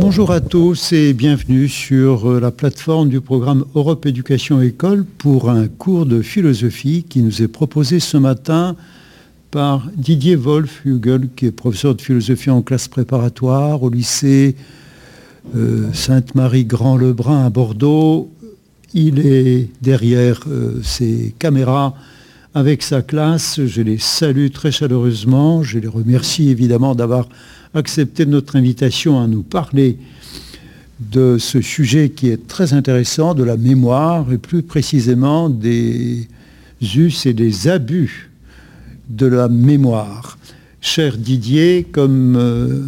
Bonjour à tous et bienvenue sur euh, la plateforme du programme Europe Éducation École pour un cours de philosophie qui nous est proposé ce matin par Didier Wolf-Hugel, qui est professeur de philosophie en classe préparatoire au lycée euh, Sainte-Marie-Grand-Lebrun à Bordeaux. Il est derrière euh, ses caméras avec sa classe. Je les salue très chaleureusement. Je les remercie évidemment d'avoir accepté notre invitation à nous parler de ce sujet qui est très intéressant, de la mémoire et plus précisément des us et des abus de la mémoire. Cher Didier, comme euh,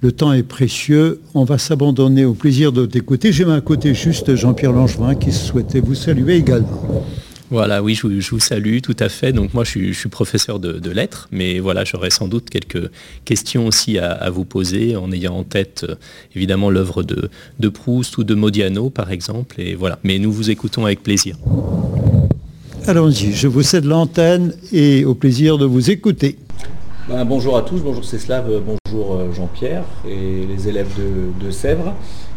le temps est précieux, on va s'abandonner au plaisir de t'écouter. J'ai à côté juste Jean-Pierre Langevin qui souhaitait vous saluer également. Voilà, oui, je, vous salue tout à fait. Donc moi, je suis, professeur de, lettres, mais voilà, j'aurais sans doute quelques questions aussi à, vous poser en ayant en tête euh, évidemment l'œuvre de, de, Proust ou de Modiano, par exemple. Et voilà, mais nous vous écoutons avec plaisir. Allons-y, je vous cède l'antenne et au plaisir de vous écouter. Ben, bonjour à tous, bonjour Céslav, bonjour euh, Jean-Pierre et les élèves de Sèvres.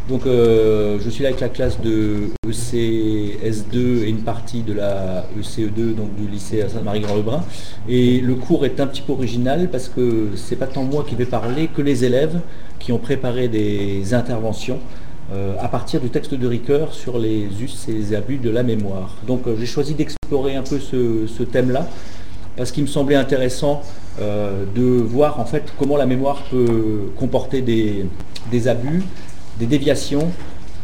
Donc euh, je suis là avec la classe de ECS2 et une partie de la ECE2, donc du lycée Sainte-Marie-Grand-Lebrun. Et le cours est un petit peu original parce que c'est pas tant moi qui vais parler que les élèves qui ont préparé des interventions euh, à partir du texte de Ricoeur sur les us et les abus de la mémoire. Donc euh, j'ai choisi d'explorer un peu ce, thème-là parce qu'il me semblait intéressant de voir en fait comment la mémoire peut comporter des abus, des déviations,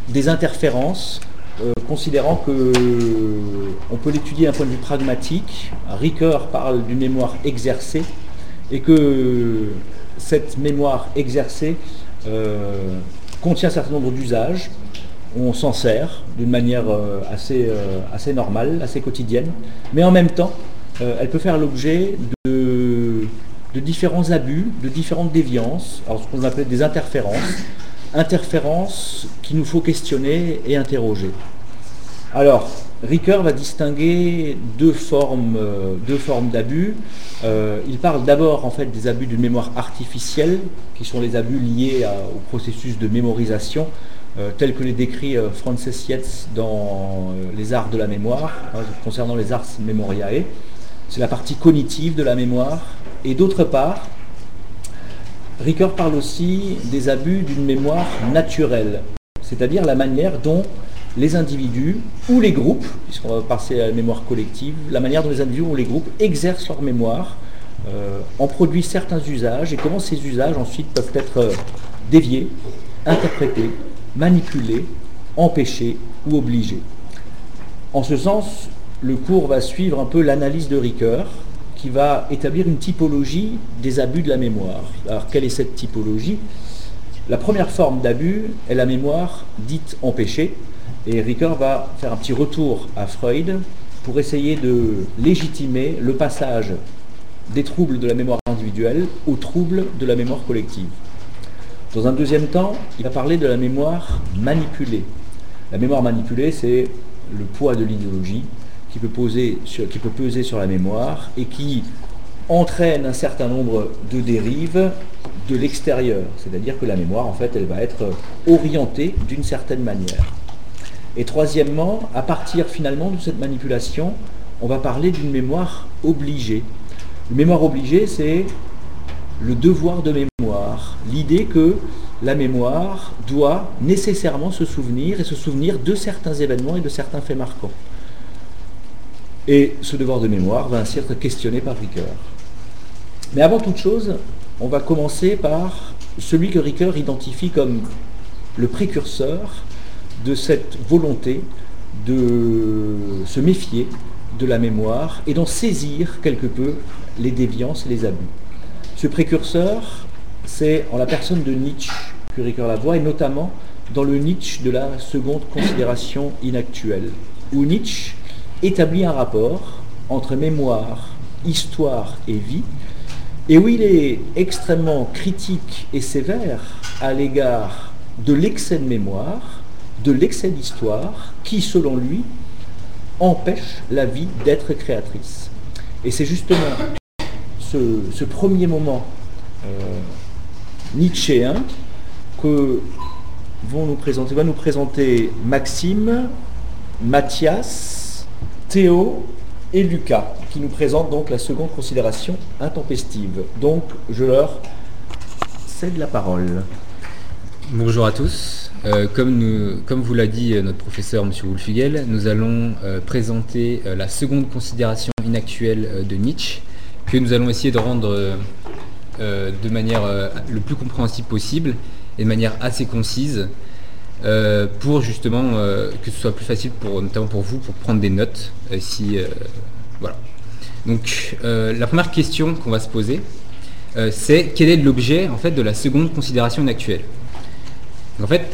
des interférences, euh, considérant que on peut l'étudier d'un point de vue pragmatique. Ricoeur parle d'une mémoire exercée et que cette mémoire exercée euh, contient un certain nombre d'usages. On s'en sert d'une manière euh, assez, assez normale, assez quotidienne, mais en même temps, elle peut faire l'objet de, différents abus, de différentes déviances, alors ce qu'on appelle des interférences, interférences qu'il nous faut questionner et interroger. Alors, Ricoeur va distinguer deux formes, euh, d'abus. Euh, il parle d'abord en fait des abus d'une mémoire artificielle, qui sont les abus liés au processus de mémorisation, euh, tels que les décrit Frances Yates dans Les arts de la mémoire, hein, concernant les arts memoriae. C'est la partie cognitive de la mémoire. Et d'autre part, Ricoeur parle aussi des abus d'une mémoire naturelle, c'est-à-dire la manière dont les individus ou les groupes, puisqu'on va passer à la mémoire collective, la manière dont les individus ou les groupes exercent leur mémoire, euh, en produisent certains usages et comment ces usages ensuite peuvent être euh, déviés, interprétés, manipulés, empêchés ou obligés. En ce sens, le cours va suivre un peu l'analyse de Ricoeur, qui va établir une typologie des abus de la mémoire. Alors quelle est cette typologie? La première forme d'abus est la mémoire dite empêchée, et Ricoeur va faire un petit retour à Freud pour essayer de légitimer le passage des troubles de la mémoire individuelle aux troubles de la mémoire collective. Dans un deuxième temps, il va parler de la mémoire manipulée. La mémoire manipulée, c'est le poids de l'idéologie, qui peut, poser sur, qui peut peser sur la mémoire et qui entraîne un certain nombre de dérives de l'extérieur. C'est-à-dire que la mémoire, en fait, elle va être orientée d'une certaine manière. Et troisièmement, à partir finalement de cette manipulation, on va parler d'une mémoire obligée. Une mémoire obligée, c'est le devoir de mémoire, l'idée que la mémoire doit nécessairement se souvenir et se souvenir de certains événements et de certains faits marquants. Et ce devoir de mémoire va ainsi être questionné par Ricoeur. Mais avant toute chose, on va commencer par celui que Ricoeur identifie comme le précurseur de cette volonté de se méfier de la mémoire et d'en saisir quelque peu les déviances et les abus. Ce précurseur, c'est en la personne de Nietzsche que Ricoeur la voit, et notamment dans le Nietzsche de la seconde considération inactuelle, où Nietzsche établit un rapport entre mémoire, histoire et vie, et où il est extrêmement critique et sévère à l'égard de l'excès de mémoire, de l'excès d'histoire, qui, selon lui, empêche la vie d'être créatrice. Et c'est justement ce, premier moment euh, nietzschéen que vont nous présenter, va nous présenter Maxime, Mathias, Théo et Lucas, qui nous présentent donc la seconde considération intempestive. Donc, je leur cède la parole. Bonjour à tous. Euh, comme, vous l'a dit euh, notre professeur M. Wolfugel, nous allons euh, présenter la seconde considération inactuelle de Nietzsche, que nous allons essayer de rendre de manière le plus compréhensible possible et de manière assez concise, pour justement que ce soit plus facile, pour, notamment pour vous, pour prendre des notes. si, voilà. Donc la première question qu'on va se poser, c'est quel est l'objet en fait, de la seconde considération inactuelle en fait,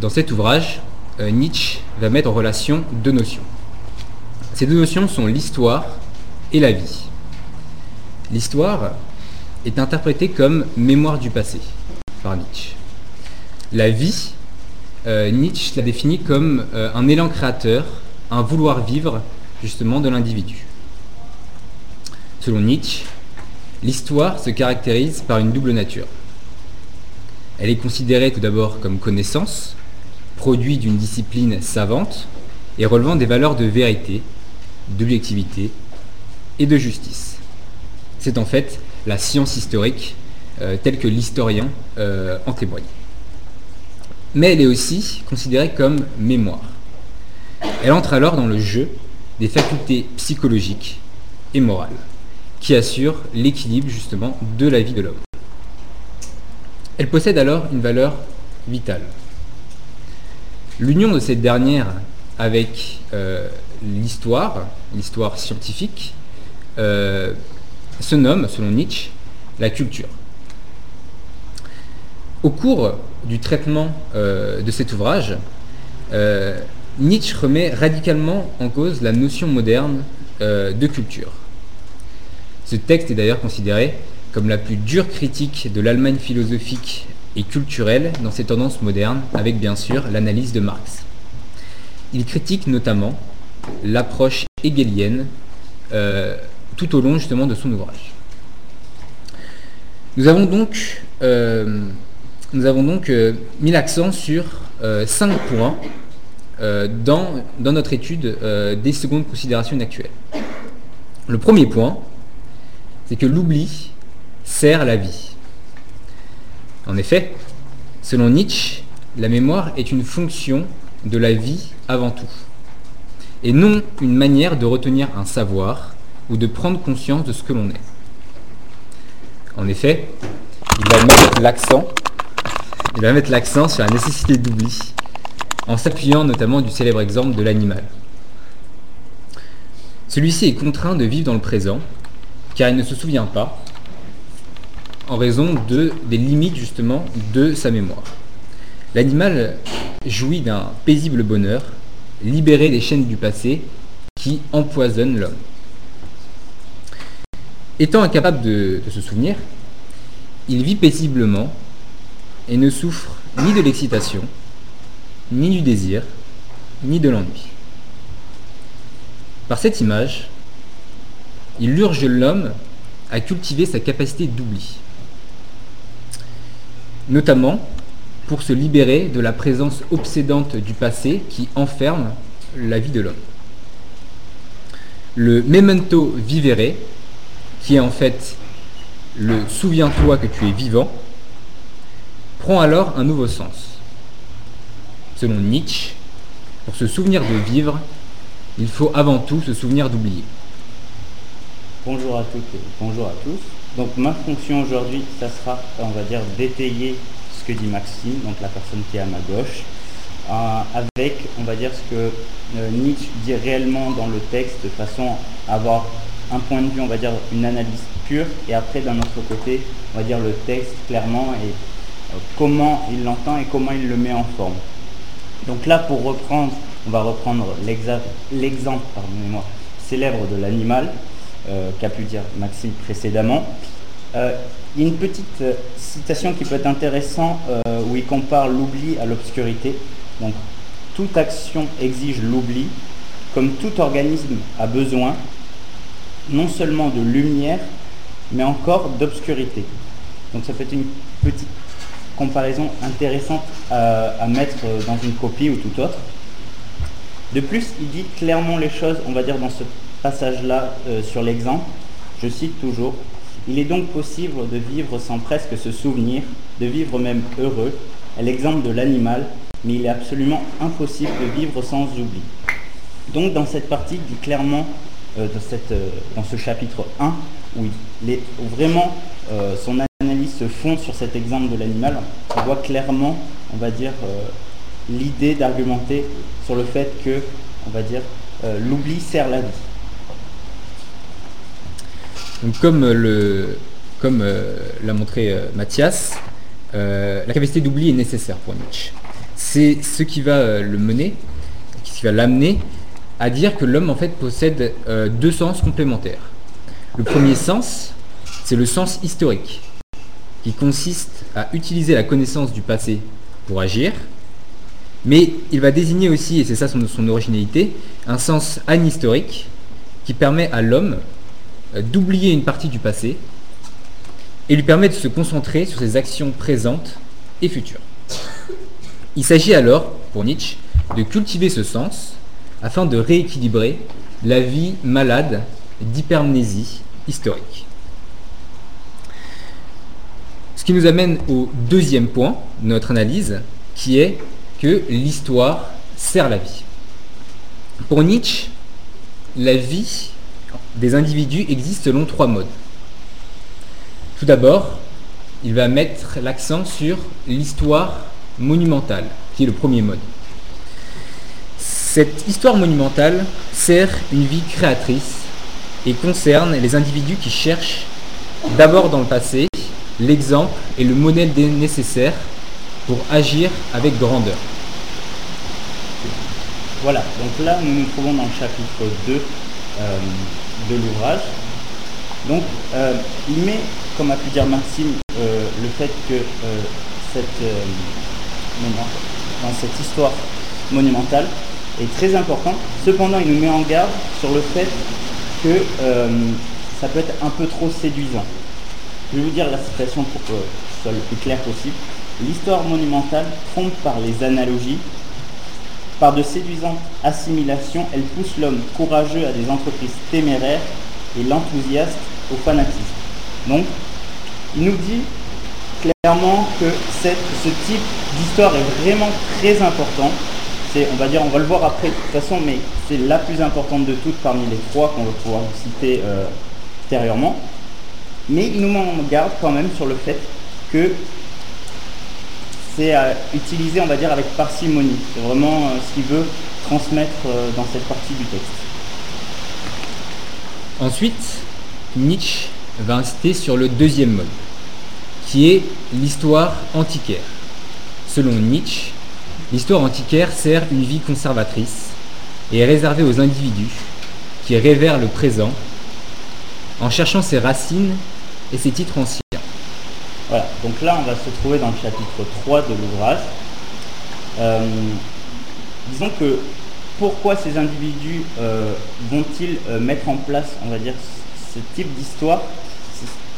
dans cet ouvrage, euh, Nietzsche va mettre en relation deux notions. Ces deux notions sont l'histoire et la vie. L'histoire est interprétée comme mémoire du passé par Nietzsche. La vie, euh, Nietzsche la définit comme euh, un élan créateur, un vouloir vivre justement de l'individu. Selon Nietzsche, l'histoire se caractérise par une double nature. Elle est considérée tout d'abord comme connaissance, produit d'une discipline savante et relevant des valeurs de vérité, d'objectivité et de justice. C'est en fait la science historique euh, telle que l'historien euh, en témoigne. Mais elle est aussi considérée comme mémoire. Elle entre alors dans le jeu des facultés psychologiques et morales qui assurent l'équilibre justement de la vie de l'homme. Elle possède alors une valeur vitale. L'union de cette dernière avec euh, l'histoire, l'histoire scientifique, euh, se nomme, selon Nietzsche, la culture. Au cours du traitement euh, de cet ouvrage, Nietzsche remet radicalement en cause la notion moderne de culture. Ce texte est d'ailleurs considéré comme la plus dure critique de l'Allemagne philosophique et culturelle dans ses tendances modernes, avec bien sûr l'analyse de Marx. Il critique notamment l'approche hegelienne euh, tout au long justement de son ouvrage. Nous avons donc, euh, nous avons donc euh, mis l'accent sur cinq points dans, dans, notre étude des secondes considérations actuelles. Le premier point, c'est que l'oubli sert la vie. En effet, selon Nietzsche, la mémoire est une fonction de la vie avant tout, et non une manière de retenir un savoir ou de prendre conscience de ce que l'on est. En effet, il va mettre l'accent, il va mettre l'accent sur la nécessité d'oubli, en s'appuyant notamment du célèbre exemple de l'animal. Celui-ci est contraint de vivre dans le présent, car il ne se souvient pas, en raison de, des limites justement de sa mémoire. L'animal jouit d'un paisible bonheur, libéré des chaînes du passé qui empoisonnent l'homme. Étant incapable de, se souvenir, il vit paisiblement et ne souffre ni de l'excitation, ni du désir, ni de l'ennui. Par cette image, il urge l'homme à cultiver sa capacité d'oubli notamment pour se libérer de la présence obsédante du passé qui enferme la vie de l'homme. Le memento vivere, qui est en fait le souviens-toi que tu es vivant, prend alors un nouveau sens. Selon Nietzsche, pour se souvenir de vivre, il faut avant tout se souvenir d'oublier. Bonjour à toutes et bonjour à tous. Donc ma fonction aujourd'hui, ça sera, on va dire, d'étayer ce que dit Maxime, donc la personne qui est à ma gauche, euh, avec, on va dire, ce que euh, Nietzsche dit réellement dans le texte, de façon à avoir un point de vue, on va dire, une analyse pure, et après, d'un autre côté, on va dire le texte clairement et comment il l'entend et comment il le met en forme. Donc là, pour reprendre, on va reprendre l'exemple, célèbre de l'animal. Euh, qu'a pu dire Maxime précédemment. Euh, une petite euh, citation qui peut être intéressante où il compare l'oubli à l'obscurité. Donc, toute action exige l'oubli, comme tout organisme a besoin non seulement de lumière, mais encore d'obscurité. Donc ça peut être une petite comparaison intéressante à, mettre dans une copie ou tout autre. De plus, il dit clairement les choses, on va dire dans ce passage-là sur l'exemple. Je cite toujours, il est donc possible de vivre sans presque se souvenir, de vivre même heureux, à l'exemple de l'animal, mais il est absolument impossible de vivre sans oubli. Donc dans cette partie, il dit clairement, euh, euh, dans, ce chapitre 1, où, vraiment euh, son analyse se sur cet exemple de l'animal, on voit clairement, on va dire, l'idée d'argumenter sur le fait que, on va dire, l'oubli sert la vie. comme comme l'a montré Mathias, la capacité d'oubli est nécessaire pour Nietzsche. C'est ce qui va le mener, ce qui va l'amener à dire que l'homme en fait possède euh, deux sens complémentaires. Le premier sens, c'est le sens historique, qui consiste à utiliser la connaissance du passé pour agir, mais il va désigner aussi, et c'est ça son, originalité, un sens anhistorique qui permet à l'homme euh, d'oublier une partie du passé et lui permet de se concentrer sur ses actions présentes et futures. Il s'agit alors, pour Nietzsche, de cultiver ce sens afin de rééquilibrer la vie malade d'hypermnésie historique. Ce qui nous amène au deuxième point de notre analyse, qui est que l'histoire sert la vie. Pour Nietzsche, la vie des individus existe selon trois modes. Tout d'abord, il va mettre l'accent sur l'histoire monumentale, qui est le premier mode. Cette histoire monumentale sert une vie créatrice et concerne les individus qui cherchent d'abord dans le passé l'exemple et le modèle nécessaire pour agir avec grandeur. Voilà, donc là nous nous trouvons dans le chapitre 2 euh, de l'ouvrage. Donc euh, il met, comme a pu dire Maxime, euh, le fait que cette, histoire monumentale, est très important. Cependant, il nous met en garde sur le fait que ça peut être un peu trop séduisant. Je vais vous dire la citation pour que ce soit le plus clair possible. L'histoire monumentale trompe par les analogies, par de séduisantes assimilations, elle pousse l'homme courageux à des entreprises téméraires et l'enthousiaste au fanatisme. Donc, il nous dit clairement que cette, ce type d'histoire est vraiment très important on va dire, on va le voir après de toute façon, mais c'est la plus importante de toutes parmi les trois qu'on va pouvoir citer euh, ultérieurement. Mais il nous en garde quand même sur le fait que c'est à utiliser, on va dire, avec parcimonie. C'est vraiment euh, ce qu'il veut transmettre euh, dans cette partie du texte. Ensuite, Nietzsche va insister sur le deuxième mode, qui est l'histoire antiquaire. Selon Nietzsche, L'histoire antiquaire sert une vie conservatrice et est réservée aux individus qui révèrent le présent en cherchant ses racines et ses titres anciens. Voilà, donc là on va se trouver dans le chapitre 3 de l'ouvrage. Euh, disons que pourquoi ces individus euh, vont-ils euh, mettre en place, on va dire, ce type d'histoire?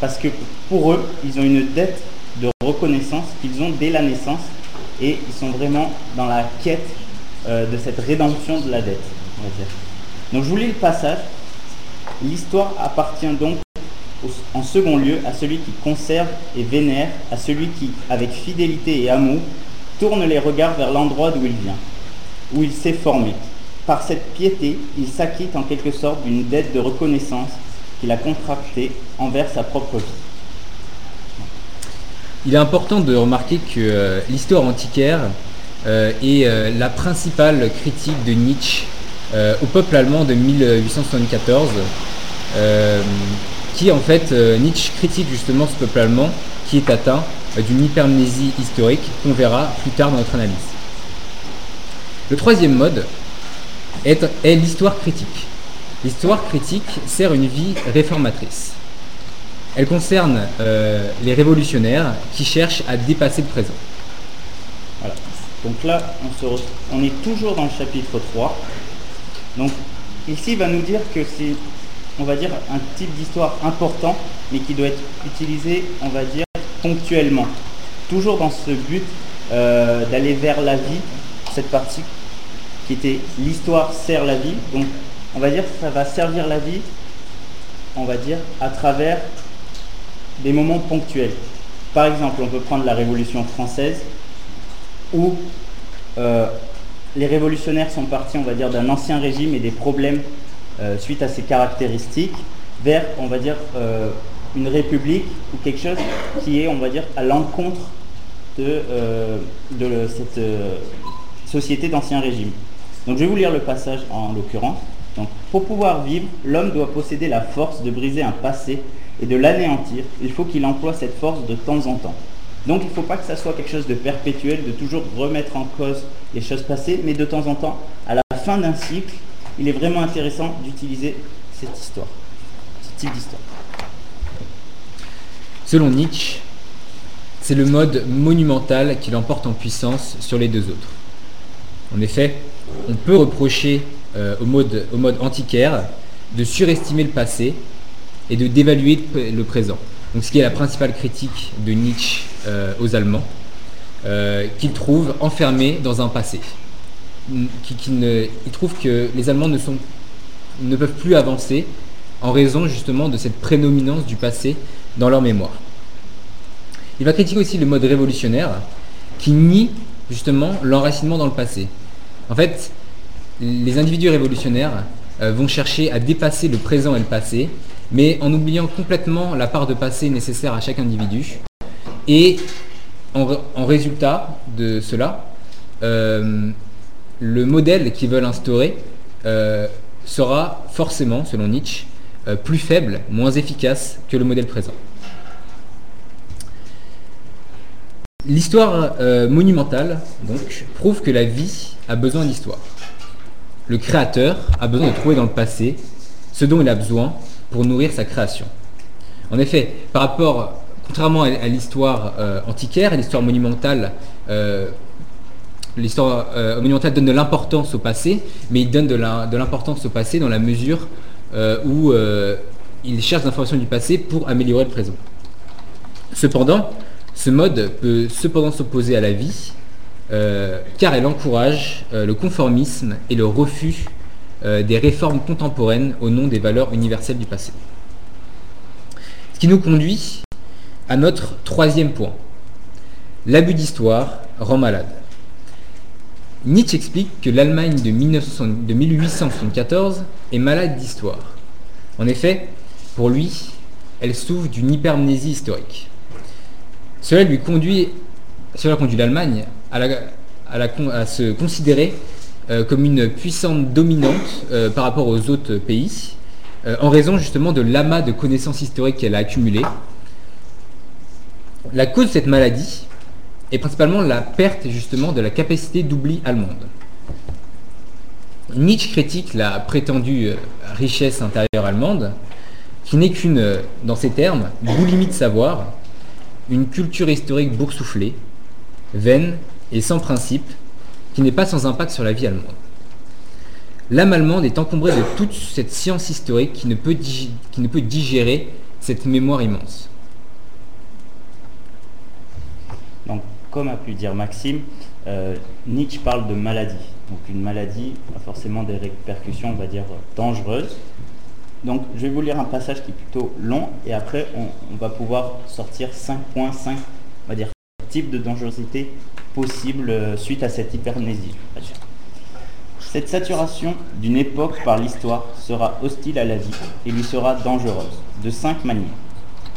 Parce que pour eux, ils ont une dette de reconnaissance qu'ils ont dès la naissance et ils sont vraiment dans la quête de cette rédemption de la dette, Donc je vous lis le passage. L'histoire appartient donc en second lieu à celui qui conserve et vénère, à celui qui, avec fidélité et amour, tourne les regards vers l'endroit d'où il vient, où il s'est formé. Par cette piété, il s'acquitte en quelque sorte d'une dette de reconnaissance qu'il a contractée envers sa propre vie. Il est important de remarquer que euh, l'histoire antiquaire euh, est euh, la principale critique de Nietzsche au peuple allemand de 1874, qui en fait, Nietzsche critique justement ce peuple allemand qui est atteint d'une hypermnésie historique qu'on verra plus tard dans notre analyse. Le troisième mode est l'histoire critique. L'histoire critique sert une vie réformatrice. Elle concerne euh, les révolutionnaires qui cherchent à dépasser le présent. Voilà. Donc là, on, est toujours dans le chapitre 3. Donc ici, il va nous dire que c'est, on va dire, un type d'histoire important, mais qui doit être utilisé, on va dire, ponctuellement. toujours dans ce but euh, d'aller vers la vie, cette partie qui était l'histoire sert la vie. Donc on va dire ça va servir la vie, on va dire, à travers des moments ponctuels. Par exemple, on peut prendre la Révolution française, où euh, les révolutionnaires sont partis, on va dire, d'un ancien régime et des problèmes euh, suite à ses caractéristiques, vers, on va dire, euh, une république ou quelque chose qui est, on va dire, à l'encontre de, de cette société d'ancien régime. Donc je vais vous lire le passage en l'occurrence. Donc, pour pouvoir vivre, l'homme doit posséder la force de briser un passé et de l'anéantir. Il faut qu'il emploie cette force de temps en temps. Donc il ne faut pas que ça soit quelque chose de perpétuel, de toujours remettre en cause les choses passées, mais de temps en temps, à la fin d'un cycle, il est vraiment intéressant d'utiliser cette histoire, ce type d'histoire. Selon Nietzsche, c'est le mode monumental qui l'emporte en puissance sur les deux autres. En effet, on peut reprocher euh, au, mode, antiquaire de surestimer le passé et de dévaluer le présent. Donc ce qui est la principale critique de Nietzsche euh, aux Allemands, euh, qu'il trouve enfermés dans un passé. Qui, il trouve que les Allemands ne, sont, ne peuvent plus avancer en raison justement de cette prédominance du passé dans leur mémoire. Il va critiquer aussi le mode révolutionnaire qui nie justement l'enracinement dans le passé. En fait, les individus révolutionnaires euh, vont chercher à dépasser le présent et le passé, mais en oubliant complètement la part de passé nécessaire à chaque individu. Et en, résultat de cela, euh, le modèle qu'ils veulent instaurer euh, sera forcément, selon Nietzsche, plus faible, moins efficace que le modèle présent. L'histoire monumentale donc, prouve que la vie a besoin d'histoire le créateur a besoin de trouver dans le passé ce dont il a besoin pour nourrir sa création. En effet, par rapport, contrairement à, l'histoire euh, antiquaire et l'histoire monumentale, euh, l'histoire euh, monumentale donne de l'importance au passé, mais il donne de l'importance au passé dans la mesure où il cherche des informations du passé pour améliorer le présent. Cependant, ce mode peut cependant s'opposer à la vie euh, car elle encourage euh, le conformisme et le refus euh, des réformes contemporaines au nom des valeurs universelles du passé. Ce qui nous conduit à notre troisième point. L'abus d'histoire rend malade. Nietzsche explique que l'Allemagne de, 1874 est malade d'histoire. En effet, pour lui, elle souffre d'une hypermnésie historique. Cela conduit l'Allemagne à, se considérer euh, comme une puissante dominante euh, par rapport aux autres pays, euh, en raison justement de l'amas de connaissances historiques qu'elle a accumulées. La cause de cette maladie est principalement la perte justement de la capacité d'oubli allemande. Nietzsche critique la prétendue richesse intérieure allemande, qui n'est qu'une, dans ses termes, boulimie de savoir, une culture historique boursouflée, vaine et sans principe, qui n'est pas sans impact sur la vie allemande. L'âme allemande est encombrée de toute cette science historique qui ne peut digérer cette mémoire immense. Donc, comme a pu dire Maxime, euh, Nietzsche parle de maladie. Donc une maladie a forcément des répercussions, on va dire, dangereuses. Donc je vais vous lire un passage qui est plutôt long et après on, va pouvoir sortir 5 points, 5 on va dire, types de dangerosité possible euh, suite à cette hypermnésie. Cette saturation d'une époque par l'histoire sera hostile à la vie et lui sera dangereuse, de cinq manières.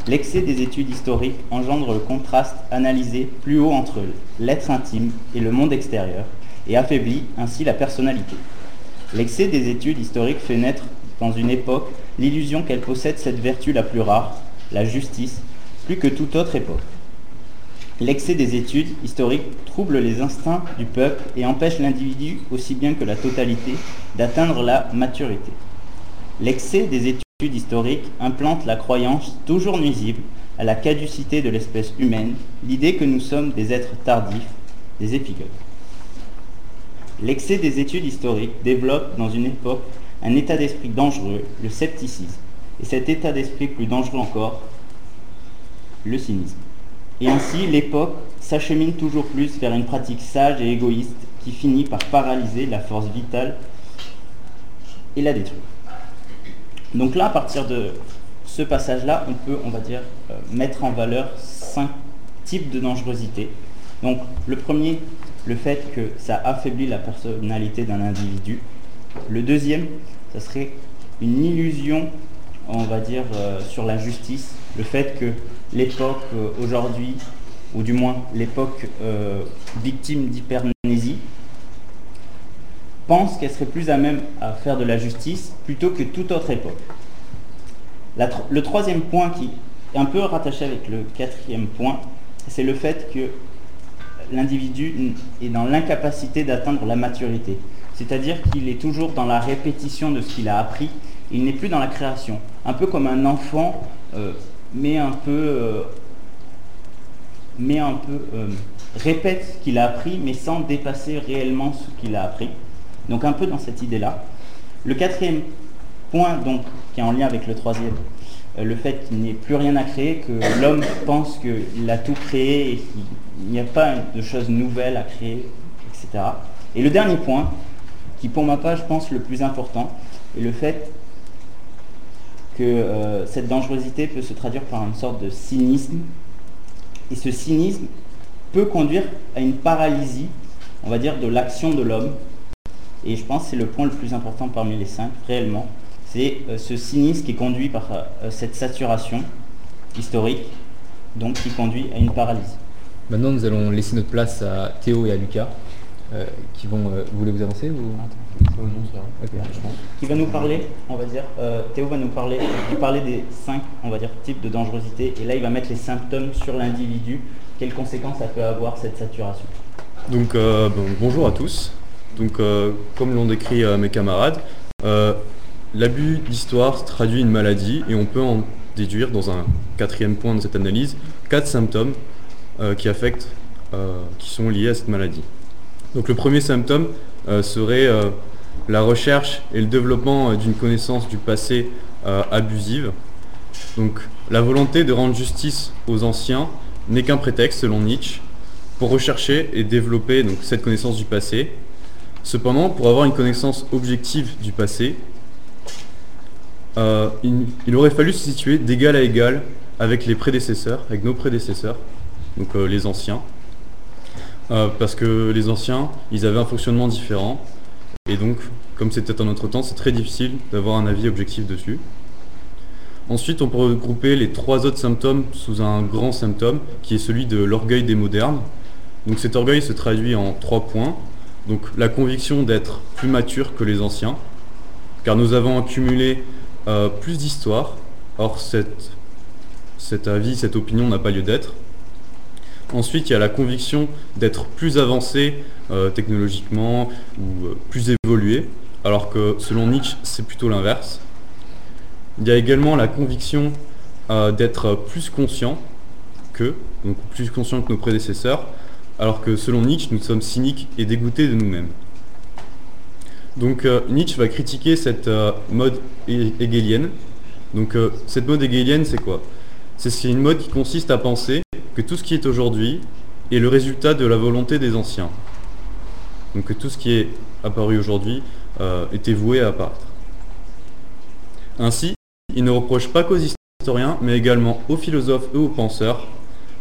L'excès des études historiques engendre le contraste analysé plus haut entre l'être intime et le monde extérieur et affaiblit ainsi la personnalité. L'excès des études historiques fait naître dans une époque l'illusion qu'elle possède cette vertu la plus rare, la justice, plus que toute autre époque. L'excès des études historiques trouble les instincts du peuple et empêche l'individu, aussi bien que la totalité, d'atteindre la maturité. L'excès des études historiques implante la croyance toujours nuisible à la caducité de l'espèce humaine, l'idée que nous sommes des êtres tardifs, des épigones. L'excès des études historiques développe dans une époque un état d'esprit dangereux, le scepticisme, et cet état d'esprit plus dangereux encore, le cynisme. Et ainsi, l'époque s'achemine toujours plus vers une pratique sage et égoïste qui finit par paralyser la force vitale et la détruire. Donc là, à partir de ce passage-là, on peut, on va dire, euh, mettre en valeur cinq types de dangerosité. Donc le premier, le fait que ça affaiblit la personnalité d'un individu. Le deuxième, ça serait une illusion, on va dire, euh, sur la justice. Le fait que l'époque euh, aujourd'hui, ou du moins l'époque victime d'hypermnésie, pense qu'elle serait plus à même à faire de la justice plutôt que toute autre époque. le troisième point qui est un peu rattaché avec le quatrième point, c'est le fait que l'individu est dans l'incapacité d'atteindre la maturité. C'est-à-dire qu'il est toujours dans la répétition de ce qu'il a appris, il n'est plus dans la création. Un peu comme un enfant, euh, mais un peu, euh, un peu euh, répète ce qu'il a appris, mais sans dépasser réellement ce qu'il a appris. Donc un peu dans cette idée-là. Le quatrième point, donc, qui est en lien avec le troisième, euh, le fait qu'il n'y ait plus rien à créer, que l'homme pense qu'il a tout créé et qu'il n'y a pas de choses nouvelles à créer, etc. Et le dernier point, qui pour ma part, je pense, le plus important, est le fait que euh, cette dangerosité peut se traduire par une sorte de cynisme. Et ce cynisme peut conduire à une paralysie, on va dire, de l'action de l'homme, et je pense que c'est le point le plus important parmi les cinq, réellement. C'est euh, ce cynisme qui conduit par euh, cette saturation historique, donc qui conduit à une paralysie. Maintenant, nous allons laisser notre place à Théo et à Lucas, euh, qui vont. vous voulez vous avancer ou? Qui va nous parler, on va dire. Théo va nous parler, parler des cinq, on va dire, types de dangerosité, et là, il va mettre les symptômes sur l'individu. Quelles conséquences ça peut avoir cette saturation? Donc, bonjour à tous. Donc, euh, comme l'ont décrit euh, mes camarades, euh, l'abus d'histoire traduit une maladie et on peut en déduire dans un quatrième point de cette analyse quatre symptômes qui affectent, qui sont liés à cette maladie. Donc le premier symptôme serait la recherche et le développement d'une connaissance du passé abusive. Donc la volonté de rendre justice aux anciens n'est qu'un prétexte selon Nietzsche pour rechercher et développer donc, cette connaissance du passé Cependant, pour avoir une connaissance objective du passé, euh, il, aurait fallu se situer d'égal à égal avec les prédécesseurs, avec nos prédécesseurs, donc euh, les anciens. Euh, parce que les anciens, ils avaient un fonctionnement différent. Et donc, comme c'était en notre temps, c'est très difficile d'avoir un avis objectif dessus. Ensuite, on peut regrouper les trois autres symptômes sous un grand symptôme, qui est celui de l'orgueil des modernes. Donc cet orgueil se traduit en trois points. Donc la conviction d'être plus mature que les anciens, car nous avons accumulé euh, plus d'histoire. Or cet avis, cette opinion n'a pas lieu d'être. Ensuite, il y a la conviction d'être plus avancé euh, technologiquement ou euh, plus évolué, alors que selon Nietzsche, c'est plutôt l'inverse. Il y a également la conviction d'être plus conscient que, donc plus conscient que nos prédécesseurs, alors que selon Nietzsche, nous sommes cyniques et dégoûtés de nous-mêmes. Donc euh, Nietzsche va critiquer cette euh, mode hegelienne. Donc euh, cette mode hegelienne, c'est quoi? C'est une mode qui consiste à penser que tout ce qui est aujourd'hui est le résultat de la volonté des anciens. Donc que tout ce qui est apparu aujourd'hui était voué à apparaître. Ainsi, il ne reproche pas qu'aux historiens, mais également aux philosophes et aux penseurs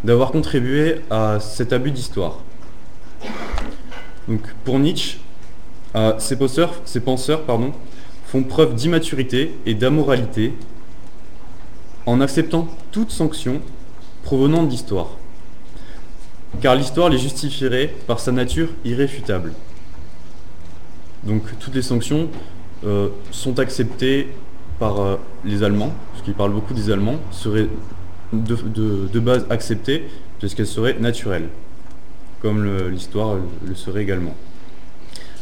d'avoir contribué à cet abus d'histoire. Donc pour Nietzsche, euh, ces, penseurs, ces penseurs font preuve d'immaturité et d'amoralité en acceptant toute sanction provenant d'histoire. Car l'histoire les justifierait par sa nature irréfutable. Donc toutes les sanctions euh, sont acceptées par euh, les Allemands, parce qu'ils parlent beaucoup des Allemands, de, base acceptée, puisqu'elle serait naturelle, comme l'histoire le, serait également.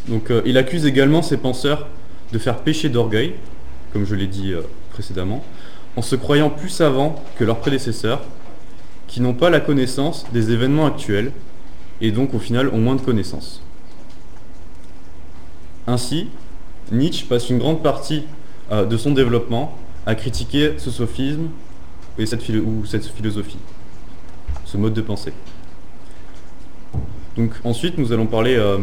Donc euh, il accuse également ses penseurs de faire pécher d'orgueil, comme je l'ai dit euh, précédemment, en se croyant plus savants que leurs prédécesseurs, qui n'ont pas la connaissance des événements actuels, et donc au final ont moins de connaissances. Ainsi, Nietzsche passe une grande partie euh, de son développement à critiquer ce sophisme cette ou cette philosophie, ce mode de pensée. Donc ensuite, nous allons parler euh,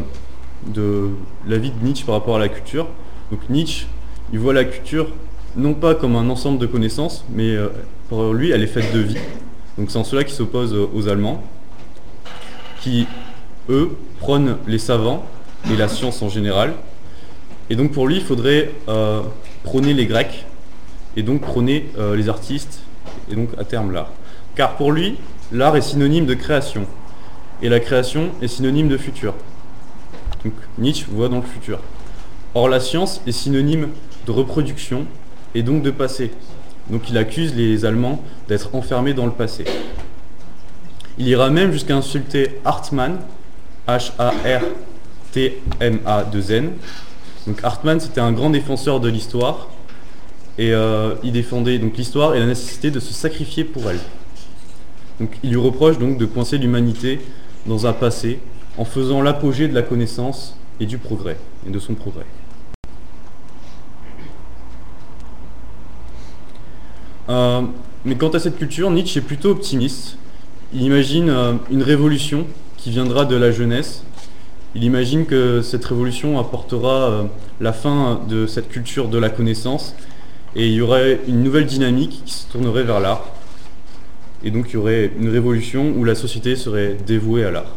de la vie de Nietzsche par rapport à la culture. Donc Nietzsche, il voit la culture non pas comme un ensemble de connaissances, mais euh, pour lui, elle est faite de vie. Donc c'est en cela qu'il s'oppose euh, aux Allemands, qui, eux, prônent les savants et la science en général. Et donc pour lui, il faudrait prôner les Grecs, et donc prôner les artistes, et donc à terme l'art. Car pour lui, l'art est synonyme de création et la création est synonyme de futur. Donc Nietzsche voit dans le futur. Or la science est synonyme de reproduction et donc de passé. Donc il accuse les Allemands d'être enfermés dans le passé. Il ira même jusqu'à insulter Hartmann, H-A-R-T-M-A-2-N. Donc Hartmann c'était un grand défenseur de l'histoire et euh, il défendait donc l'histoire et la nécessité de se sacrifier pour elle. Donc il lui reproche donc de coincer l'humanité dans un passé en faisant l'apogée de la connaissance et du progrès, et de son progrès. Euh, mais quant à cette culture, Nietzsche est plutôt optimiste. Il imagine euh, une révolution qui viendra de la jeunesse. Il imagine que cette révolution apportera la fin de cette culture de la connaissance et il y aurait une nouvelle dynamique qui se tournerait vers l'art. Et donc il y aurait une révolution où la société serait dévouée à l'art.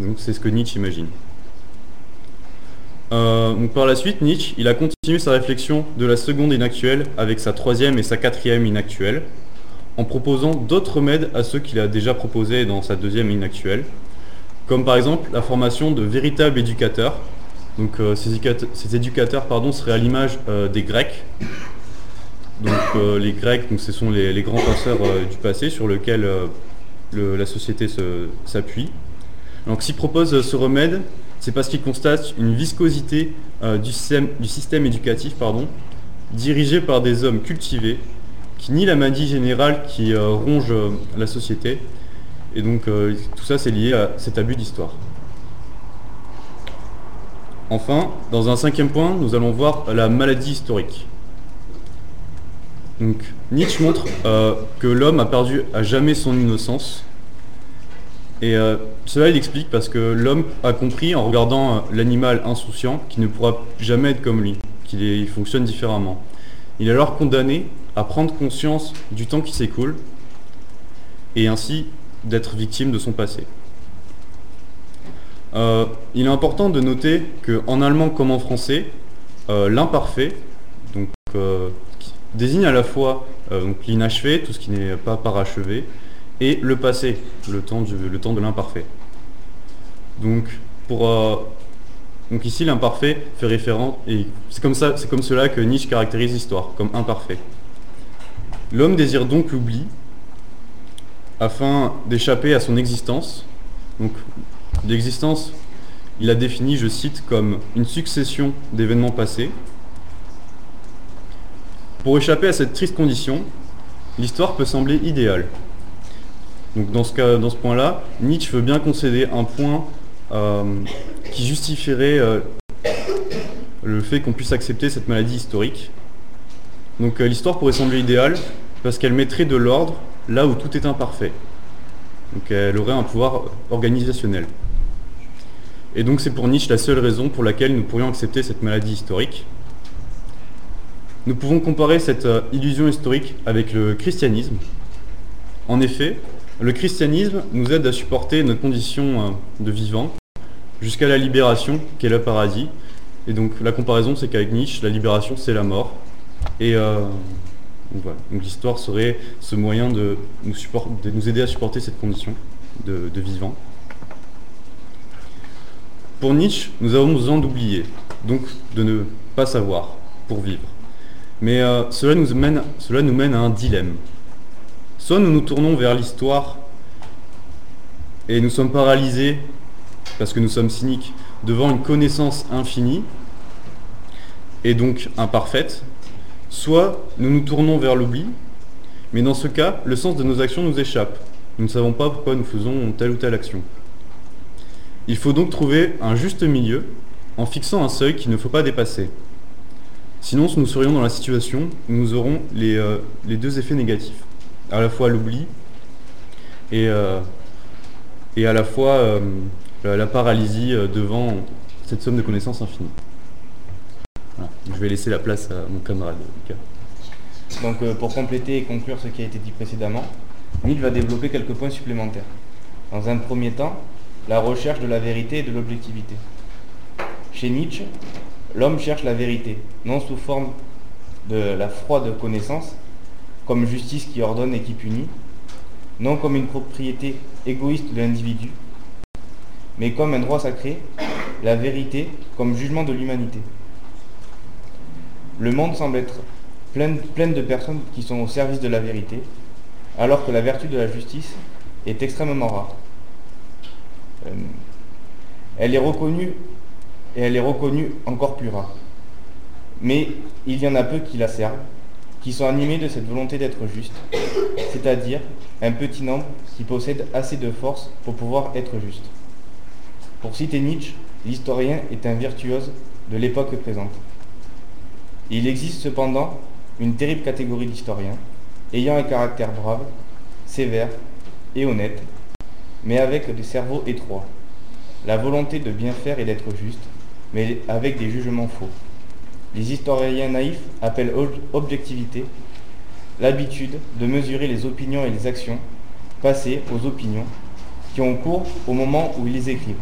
Donc c'est ce que Nietzsche imagine. Euh, par la suite, Nietzsche, a continué sa réflexion de la seconde inactuelle avec sa troisième et sa quatrième inactuelle, en proposant d'autres remèdes à ceux qu'il a déjà proposés dans sa deuxième inactuelle, comme par exemple la formation de véritables éducateurs. Donc euh, ces, éducateurs, pardon, seraient à l'image euh, des Grecs, donc euh, les Grecs, donc, ce sont les, grands penseurs du passé sur lesquels la société s'appuie. Donc s'ils proposent ce remède, c'est parce qu'ils constatent une viscosité du, système, éducatif pardon, dirigé par des hommes cultivés qui nient la maladie générale qui ronge la société. Et donc tout ça c'est lié à cet abus d'histoire. Enfin, dans un cinquième point, nous allons voir la maladie historique. Nietzsche montre euh, que l'homme a perdu à jamais son innocence. Et euh, cela il explique parce que l'homme a compris en regardant euh, l'animal insouciant qu'il ne pourra jamais être comme lui, qu'il fonctionne différemment. Il est alors condamné à prendre conscience du temps qui s'écoule et ainsi d'être victime de son passé. Il est important de noter qu'en allemand comme en français, l'imparfait, donc désigne à la fois euh, l'inachevé, tout ce qui n'est pas parachevé, et le passé, le temps, le temps de l'imparfait. Donc, pour, euh, donc ici, l'imparfait fait référence, et c'est comme, ça, c'est comme cela que Nietzsche caractérise l'histoire, comme imparfait. L'homme désire donc l'oubli, afin d'échapper à son existence. L'existence, il la définit, je cite, comme une succession d'événements passés, pour échapper à cette triste condition, l'histoire peut sembler idéale. Donc dans ce, cas, dans ce point-là, Nietzsche veut bien concéder un point euh, qui justifierait euh, le fait qu'on puisse accepter cette maladie historique. Donc euh, l'histoire pourrait sembler idéale parce qu'elle mettrait de l'ordre là où tout est imparfait. Donc elle aurait un pouvoir organisationnel. Et donc c'est pour Nietzsche la seule raison pour laquelle nous pourrions accepter cette maladie historique. Nous pouvons comparer cette euh, illusion historique avec le christianisme. En effet, le christianisme nous aide à supporter notre condition euh, de vivant jusqu'à la libération, qui est le paradis. Et donc la comparaison, c'est qu'avec Nietzsche, la libération, c'est la mort. Et euh, donc, l'histoire serait ce moyen de nous, aider à supporter cette condition de vivant. Pour Nietzsche, nous avons besoin d'oublier, donc de ne pas savoir pour vivre. Mais euh, cela, nous mène, cela nous mène à un dilemme. Soit nous nous tournons vers l'histoire et nous sommes paralysés, parce que nous sommes cyniques, devant une connaissance infinie, et donc imparfaite, soit nous nous tournons vers l'oubli, mais dans ce cas, le sens de nos actions nous échappe. Nous ne savons pas pourquoi nous faisons telle ou telle action. Il faut donc trouver un juste milieu en fixant un seuil qu'il ne faut pas dépasser. Sinon, nous serions dans la situation où nous aurons les, euh, deux effets négatifs. À la fois l'oubli et, euh, à la fois euh, la paralysie devant cette somme de connaissances infinie. Je vais laisser la place à mon camarade Donc pour compléter et conclure ce qui a été dit précédemment, Nietzsche va développer quelques points supplémentaires. Dans un premier temps, la recherche de la vérité et de l'objectivité. Chez Nietzsche, l'homme cherche la vérité, non sous forme de la froide connaissance, comme justice qui ordonne et qui punit, non comme une propriété égoïste de l'individu, mais comme un droit sacré, la vérité comme jugement de l'humanité. Le monde semble être plein, de personnes qui sont au service de la vérité, alors que la vertu de la justice est extrêmement rare. Euh, elle est reconnue et elle est reconnue encore plus rare. Mais il y en a peu qui la servent, qui sont animés de cette volonté d'être juste, c'est-à-dire un petit nombre qui possède assez de force pour pouvoir être juste. Pour citer Nietzsche, l'historien est un virtuose de l'époque présente. Il existe cependant une terrible catégorie d'historiens, ayant un caractère brave, sévère et honnête, mais avec des cerveaux étroits, la volonté de bien faire et d'être juste, mais avec des jugements faux. Les historiens naïfs appellent objectivité l'habitude de mesurer les opinions et les actions passées aux opinions qui ont cours au moment où ils les écrivent.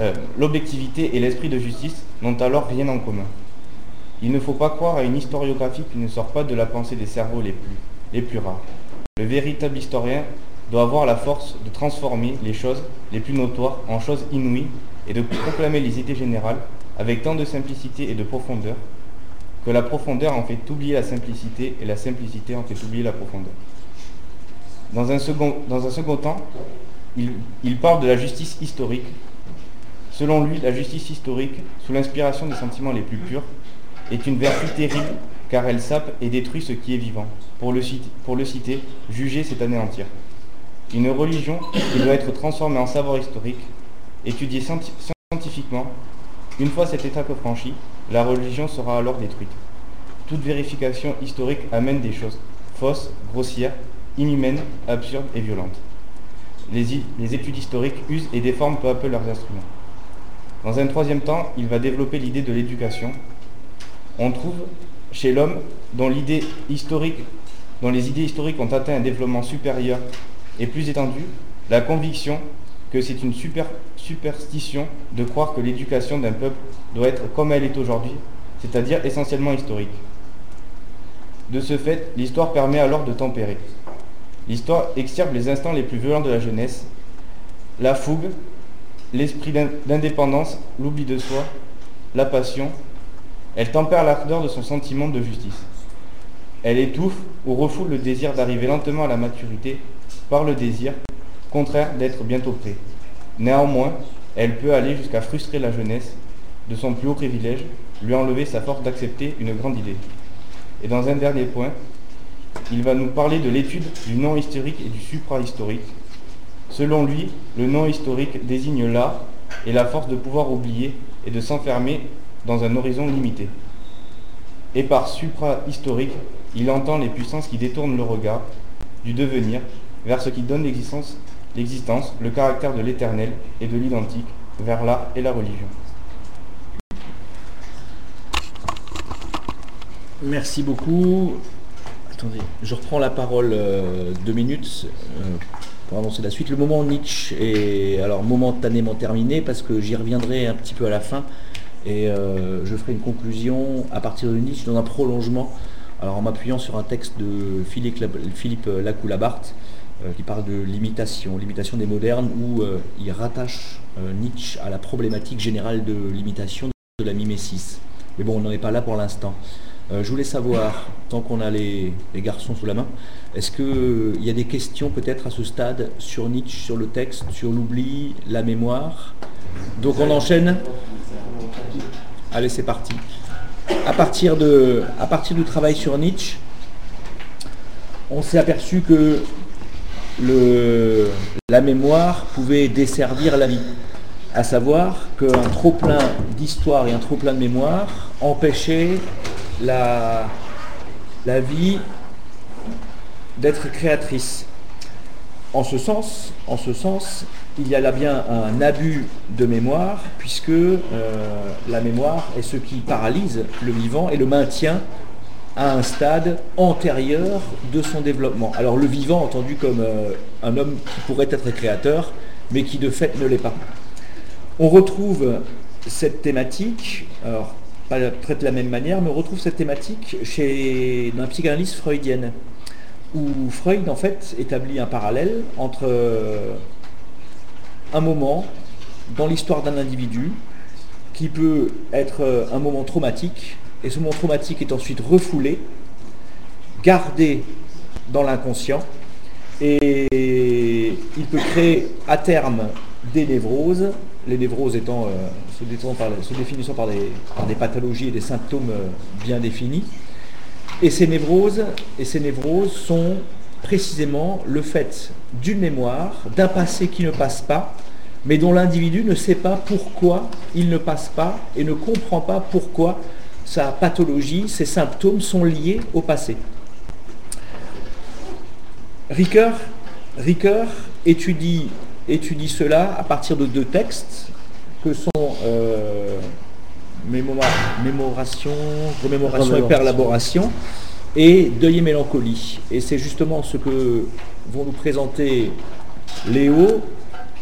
Euh, l'objectivité et l'esprit de justice n'ont alors rien en commun. Il ne faut pas croire à une historiographie qui ne sort pas de la pensée des cerveaux les plus, les plus rares. Le véritable historien doit avoir la force de transformer les choses les plus notoires en choses inouïes et de proclamer les idées générales avec tant de simplicité et de profondeur que la profondeur en fait oublier la simplicité et la simplicité en fait oublier la profondeur. Dans un second, temps, il parle de la justice historique. Selon lui, la justice historique, sous l'inspiration des sentiments les plus purs, est une vertu terrible car elle sape et détruit ce qui est vivant. Pour le, pour le citer, juger, c'est anéantir. Une religion qui doit être transformée en savoir historique, étudiée scientifiquement, une fois cette étape franchie, la religion sera alors détruite. Toute vérification historique amène des choses fausses, grossières, inhumaines, absurdes et violentes. Les, les études historiques usent et déforment peu à peu leurs instruments. Dans un troisième temps, il va développer l'idée de l'éducation. On trouve chez l'homme dont les idées historiques ont atteint un développement supérieur et plus étendu, la conviction que c'est une super, superstition de croire que l'éducation d'un peuple doit être comme elle est aujourd'hui, c'est-à-dire essentiellement historique. De ce fait, l'histoire permet alors de tempérer. L'histoire extirpe les instants les plus violents de la jeunesse, la fougue, l'esprit d'indépendance, l'oubli de soi, la passion. Elle tempère l'ardeur de son sentiment de justice. Elle étouffe ou refoule le désir d'arriver lentement à la maturité par le désir, contraire d'être bientôt prêt. Néanmoins, elle peut aller jusqu'à frustrer la jeunesse de son plus haut privilège, lui enlever sa force d'accepter une grande idée. Et dans un dernier point, il va nous parler de l'étude du non historique et du supra-historique. Selon lui, le non historique désigne l'art et la force de pouvoir oublier et de s'enfermer dans un horizon limité. Et par supra-historique, il entend les puissances qui détournent le regard du devenir vers ce qui donne l'existence, l'existence, le caractère de l'éternel et de l'identique, vers l'art et la religion. Merci beaucoup. Attendez, je reprends la parole euh, deux minutes euh, pour annoncer la suite. Le moment Nietzsche est alors momentanément terminé parce que j'y reviendrai un petit peu à la fin et euh, je ferai une conclusion à partir de Nietzsche dans un prolongement, alors en m'appuyant sur un texte de Philippe, Philippe Lacoulabart euh, qui parle de l'imitation, l'imitation des modernes, où euh, il rattache euh, Nietzsche à la problématique générale de l'imitation de la mimésis. Mais bon, on n'en est pas là pour l'instant. je voulais savoir, tant qu'on a les, garçons sous la main, est-ce qu'il y a des questions peut-être à ce stade sur Nietzsche, sur le texte, sur l'oubli, la mémoire? Donc on enchaîne? Allez, c'est parti. À partir, de, à partir du travail sur Nietzsche, on s'est aperçu que le, la mémoire pouvait desservir la vie. À savoir qu'un trop-plein d'histoire et un trop-plein de mémoire empêchait la, la vie d'être créatrice. En ce sens, en ce sens, il y a là bien un abus de mémoire, puisque euh, la mémoire est ce qui paralyse le vivant et le maintient à un stade antérieur de son développement. Alors le vivant entendu comme euh, un homme qui pourrait être créateur, mais qui de fait ne l'est pas. On retrouve cette thématique, alors pas de la même manière, mais on retrouve cette thématique chez un psychanalyste freudienne, où Freud en fait établit un parallèle entre euh, un moment dans l'histoire d'un individu qui peut être euh, un moment traumatique, et ce moment traumatique est ensuite refoulé, gardé dans l'inconscient, et il peut créer à terme des névroses, les névroses étant, euh, se, définissant par des, pathologies et des symptômes bien définis. Et ces névroses, et sont précisément le fait d'une mémoire, d'un passé qui ne passe pas, mais dont l'individu ne sait pas pourquoi il ne passe pas et ne comprend pas pourquoi sa pathologie, ses symptômes sont liés au passé. Ricoeur, Ricoeur étudie, étudie, cela à partir de deux textes que sont euh, mémoration, remémoration et perlaboration et deuil et mélancolie. Et c'est justement ce que vont nous présenter Léo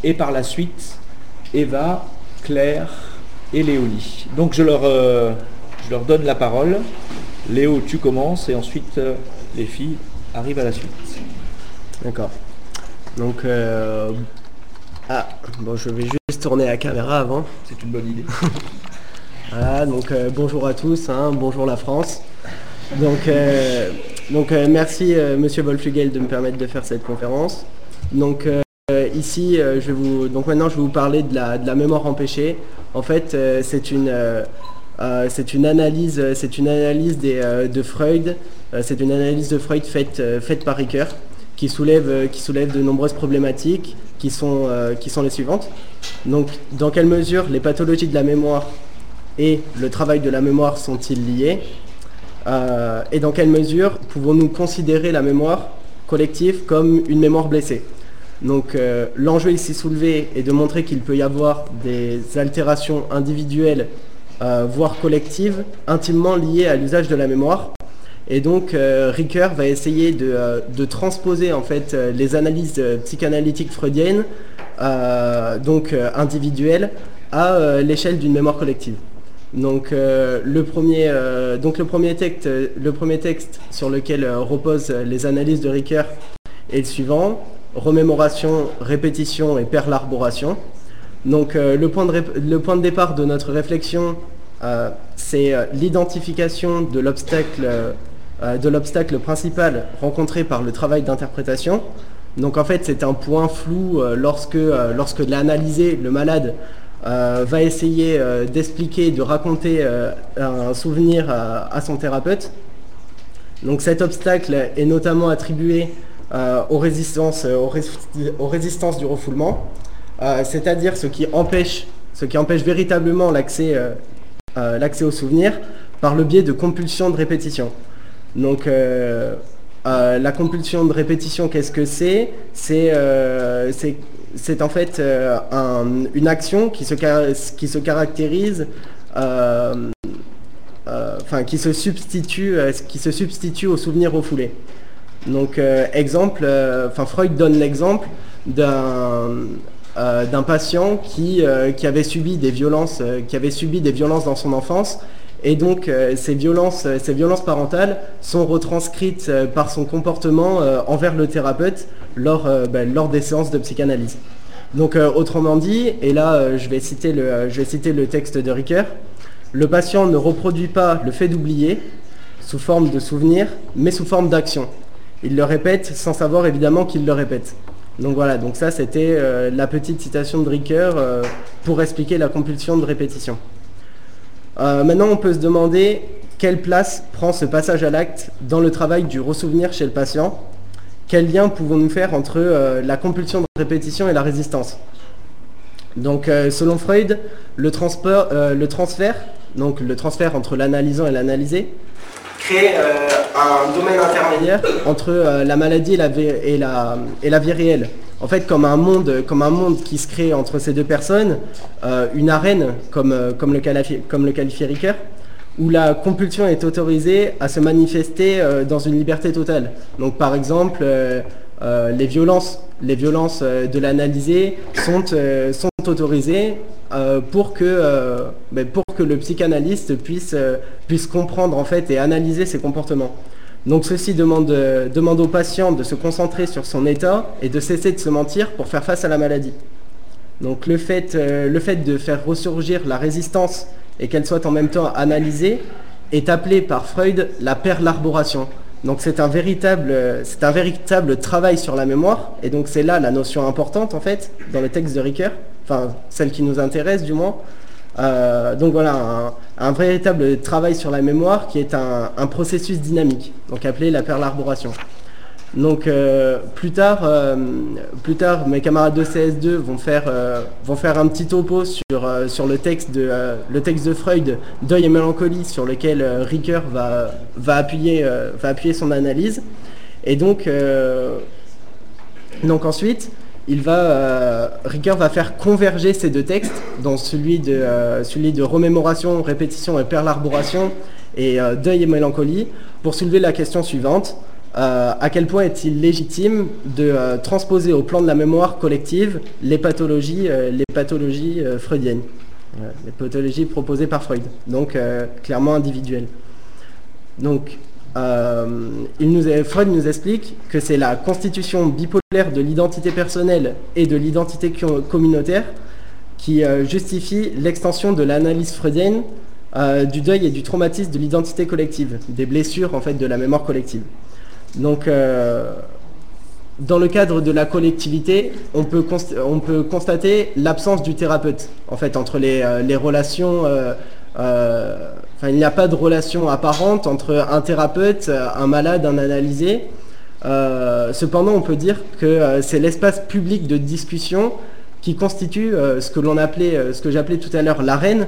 et par la suite Eva, Claire et Léonie. Donc je leur, euh, je leur donne la parole. Léo, tu commences et ensuite euh, les filles arrivent à la suite. D'accord. Donc, euh, ah, bon, je vais juste tourner la caméra avant. C'est une bonne idée. voilà, donc bonjour à tous, hein, bonjour la France. Donc, donc merci Monsieur Wolflugel de me permettre de faire cette conférence. Donc, euh, ici, euh, je vous, donc maintenant, je vais vous parler de la, mémoire empêchée. En fait, euh, c'est une, analyse, de Freud. c'est une analyse de Freud faite, par Ricoeur, qui soulève, qui soulève de nombreuses problématiques, qui sont, qui sont les suivantes. Donc, dans quelle mesure les pathologies de la mémoire et le travail de la mémoire sont-ils liés Et dans quelle mesure pouvons-nous considérer la mémoire collective comme une mémoire blessée donc euh, l'enjeu ici soulevé est de montrer qu'il peut y avoir des altérations individuelles, euh, voire collectives, intimement liées à l'usage de la mémoire. Et donc euh, Ricoeur va essayer de, transposer en fait les analyses psychanalytiques freudiennes, donc individuelles, à l'échelle d'une mémoire collective. Donc, le premier, donc le, premier texte, le sur lequel reposent les analyses de Ricoeur est le suivant remémoration, répétition et perlarboration. Donc euh, le, point de départ de notre réflexion, euh, c'est euh, l'identification de l'obstacle principal rencontré par le travail d'interprétation. Donc en fait c'est un point flou lorsque, lorsque de l'analyser, le malade va essayer d'expliquer, de raconter un souvenir à, son thérapeute. Donc cet obstacle est notamment attribué euh, aux, résistances, euh, du refoulement, euh, c'est-à-dire ce qui empêche, véritablement l'accès l'accès aux souvenirs par le biais de compulsions de répétition. Donc la compulsion de répétition, qu'est-ce que c'est? C'est en fait une action qui se, caractérise, enfin qui se substitue, qui se substitue au souvenir refoulé. Donc, euh, exemple, euh, enfin Freud donne l'exemple d'un euh, patient qui, avait subi des violences, qui avait subi des violences dans son enfance, et donc ces violences, ces violences parentales sont retranscrites par son comportement envers le thérapeute lors, ben, lors des séances de psychanalyse. Donc, autrement dit, et là je vais citer le, je vais citer le texte de Ricoeur, le patient ne reproduit pas le fait d'oublier sous forme de souvenir, mais sous forme d'action il le répète sans savoir évidemment qu'il le répète. Donc voilà, donc ça c'était euh, la petite citation de Ricoeur euh, pour expliquer la compulsion de répétition. Euh, maintenant on peut se demander quelle place prend ce passage à l'acte dans le travail du ressouvenir chez le patient. Quel lien pouvons-nous faire entre la compulsion de répétition et la résistance? Donc selon Freud, le, le transfert, donc le transfert entre l'analysant et l'analysé, créer un domaine intermédiaire entre la maladie et la, vie réelle. En fait, comme un monde, comme un monde qui se crée entre ces deux personnes, une arène, comme, le, qualifie, comme le Ricoeur, où la compulsion est autorisée à se manifester dans une liberté totale. Donc par exemple, les violences, les violences de l'analysé sont, autorisées euh, pour, que, euh, le psychanalyste puisse, euh, puisse comprendre en fait et analyser ses comportements. Donc ceci demande, demande au patient de se concentrer sur son état et de cesser de se mentir pour faire face à la maladie. Donc le fait, le fait de faire ressurgir la résistance et qu'elle soit en même temps analysée est appelé par Freud la perlarboration. Donc c'est un, véritable, c'est un véritable travail sur la mémoire, et donc c'est là la notion importante en fait dans le texte de Ricoeur enfin celle qui nous intéresse du moins. Euh, donc voilà, un, véritable travail sur la mémoire qui est un, processus dynamique, donc appelé la perlarboration. Donc euh, plus, tard, euh, plus tard, mes camarades de CS2 vont faire, vont faire un petit topo sur, le, texte de, Freud, Deuil et mélancolie, sur lequel Ricoeur va, appuyer, son analyse. Et donc, donc ensuite, il va, euh, Ricoeur va faire converger ces deux textes dans celui de, euh, celui de remémoration, répétition et perlarboration et euh, deuil et mélancolie pour soulever la question suivante. À quel point est-il légitime de transposer au plan de la mémoire collective les pathologies, pathologies freudiennes, les pathologies proposées par Freud, donc clairement individuelles. Donc, euh, Freud nous explique que c'est la constitution bipolaire de l'identité personnelle et de l'identité communautaire qui euh, justifie l'extension de l'analyse freudienne euh, du deuil et du traumatisme de l'identité collective, des blessures en fait de la mémoire collective. Donc, dans le cadre de la collectivité, on peut, on peut constater l'absence du thérapeute, en fait, entre les, les relations il n'y a pas de relation apparente entre un thérapeute, un malade, un analysé. Euh, cependant, on peut dire que euh, c'est l'espace public de discussion qui constitue euh, ce que l'on appelait, ce que j'appelais tout à l'heure l'arène,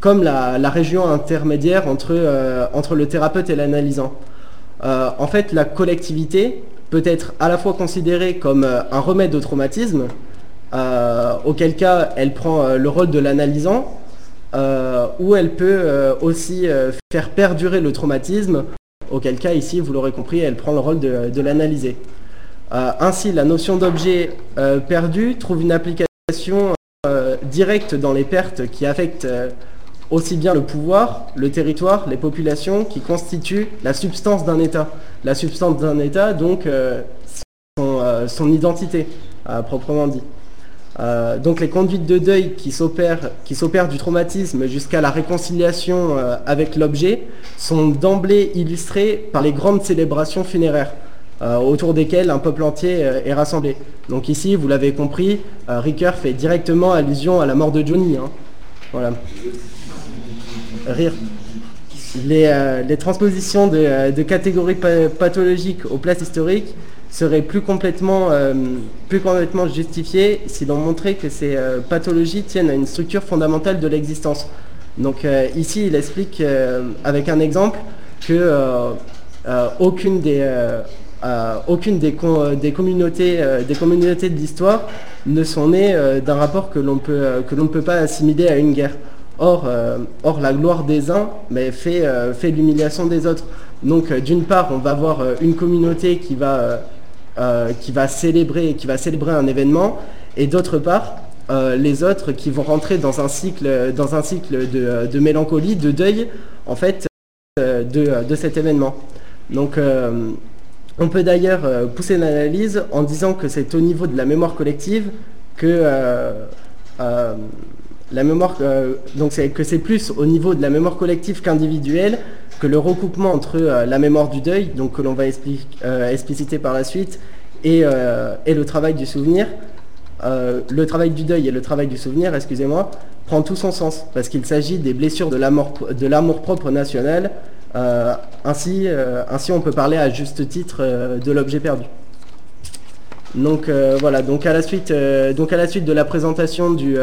comme la, région intermédiaire entre, entre le thérapeute et l'analysant. En fait, la collectivité peut être à la fois considérée comme un remède au traumatisme, auquel cas elle prend le rôle de l'analysant, euh, où elle peut euh, aussi euh, faire perdurer le traumatisme, auquel cas ici, vous l'aurez compris, elle prend le rôle de, l'analyser. ainsi, la notion d'objet perdu trouve une application directe dans les pertes qui affectent aussi bien le pouvoir, le territoire, les populations qui constituent la substance d'un État. La substance d'un État, donc son, identité, proprement dit. Euh, donc les conduites de deuil qui s'opèrent du traumatisme jusqu'à la réconciliation euh, avec l'objet sont d'emblée illustrées par les grandes célébrations funéraires euh, autour desquelles un peuple entier est rassemblé. Donc ici, vous l'avez compris, Ricoeur fait directement allusion à la mort de Johnny. Hein. Voilà. Rire. Les, transpositions de, catégories pathologiques aux places historiques complètement, euh, plus complètement justifié si l'on montrait que ces euh, pathologies tiennent à une structure fondamentale de l'existence. Donc euh, ici, il explique avec un exemple que aucune des, communautés, de l'histoire ne sont nées d'un rapport que l'on ne peut pas assimiler à une guerre. Or, or la gloire des uns mais fait, fait l'humiliation des autres. Donc d'une part, on va avoir une communauté qui va euh, qui, va célébrer, qui va célébrer un événement, et d'autre part, euh, les autres qui vont rentrer dans un cycle, dans un cycle de, mélancolie, de deuil, en fait, euh, de, cet événement. Donc, on peut d'ailleurs pousser l'analyse en disant que c'est au niveau de la mémoire collective que la mémoire, donc c'est que c'est plus au niveau de la mémoire collective qu'individuelle que le recoupement entre euh, la mémoire du deuil, donc que l'on va euh, expliciter par la suite, et, euh, et, le travail du souvenir, le travail du deuil et le travail du souvenir, excusez-moi, prend tout son sens, parce qu'il s'agit des blessures de l'amour-propre national. ainsi, ainsi, on peut parler à juste titre de l'objet perdu. Donc voilà, donc à, la suite, donc à la suite de la présentation du,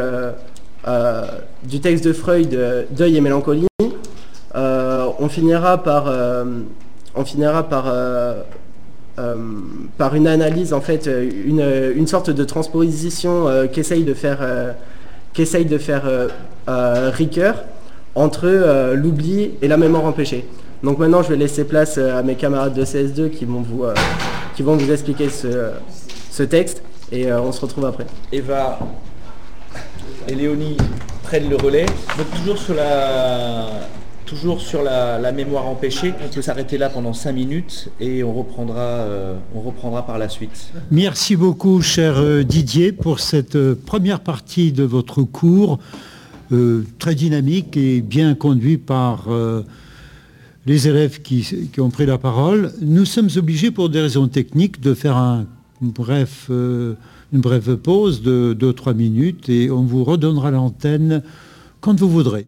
du texte de Freud, Deuil et mélancolie, on finira par, on finira par, par une analyse, en fait, une, sorte de transposition qu'essaye de faire, qu'essaye de faire Ricoeur entre l'oubli et la mémoire empêchée. Donc maintenant, je vais laisser place à mes camarades de CS2 qui vont vous, qui vont vous expliquer ce, texte et on se retrouve après. Eva et Léonie prennent le relais. Donc toujours sur la, toujours sur la, mémoire empêchée. On peut s'arrêter là pendant 5 minutes et on reprendra, euh, on reprendra par la suite. Merci beaucoup, cher euh, Didier, pour cette euh, première partie de votre cours, très dynamique et bien conduit par les élèves qui, qui, ont pris la parole. Nous sommes obligés, pour des raisons techniques, de faire un bref une brève pause de 2-3 minutes et on vous redonnera l'antenne quand vous voudrez.